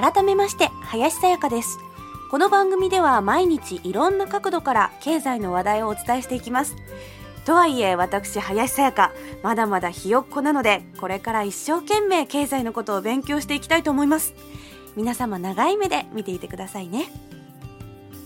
改めまして林さやかです。この番組では毎日いろんな角度から経済の話題をお伝えしていきます。とはいえ私林さやかまだまだひよっこなのでこれから一生懸命経済のことを勉強していきたいと思います。皆様長い目で見ていてくださいね。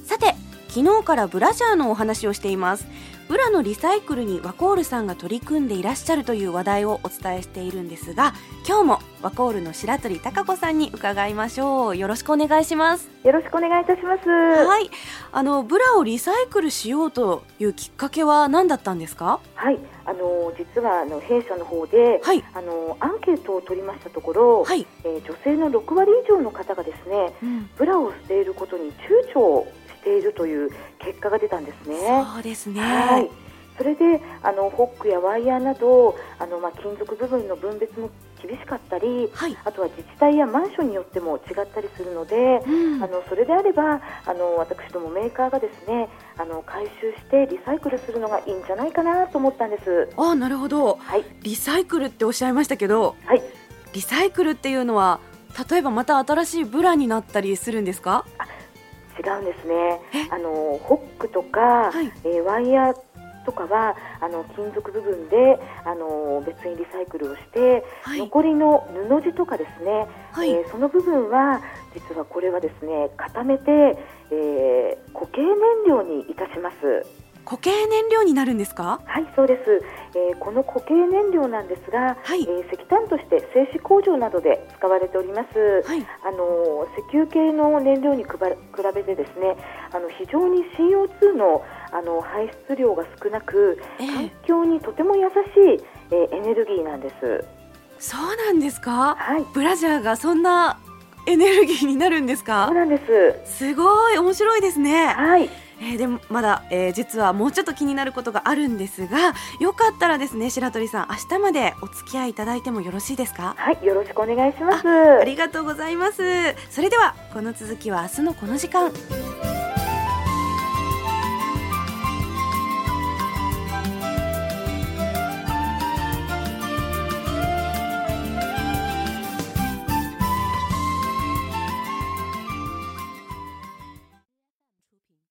さて昨日からブラジャーのお話をしています。ブラのリサイクルにワコールさんが取り組んでいらっしゃるという話題をお伝えしているんですが今日もワコールの白鳥貴子さんに伺いましょう。よろしくお願いします。よろしくお願いいたします。はい。あのブラをリサイクルしようというきっかけは何だったんですか？はい。あの実はあの弊社の方で、はい、あのアンケートを取りましたところ、はい、えー、女性の6割以上の方がですね、うん、ブラを捨ていることに躊躇しているという結果が出たんですね。そうですね。はい。それであのホックやワイヤーなどあの、まあ、金属部分の分別も厳しかったり、はい、あとは自治体やマンションによっても違ったりするので、うん、あのそれであればあの私どもメーカーがですねあの回収してリサイクルするのがいいんじゃないかなと思ったんです。あなるほど、はい、リサイクルっておっしゃいましたけど、はい、リサイクルっていうのは例えばまた新しいブラになったりするんですか？違うんですね。あのホックとか、はい、えー、ワイヤーとかはあの金属部分であの別にリサイクルをして、はい、残りの布地とかですね、はい、えー、その部分は実はこれはですね固めて、えー、固形燃料にいたします。固形燃料になるんですか？はいそうです、えー、この固形燃料なんですが、はい、えー、石炭として製紙工場などで使われております、はい、あの石油系の燃料に比べてですねあの非常に CO2 のあの排出量が少なく、えー、環境にとても優しい、えー、エネルギーなんです。そうなんですか、はい、ブラジャーがそんなエネルギーになるんですか？そうなんです。すごい面白いですね。はい。えー、でもまだ、えー、実はもうちょっと気になることがあるんですがよかったらですね白鳥さん明日までお付き合いいただいてもよろしいですか？はいよろしくお願いします。ありがとうございます。それではこの続きは明日のこの時間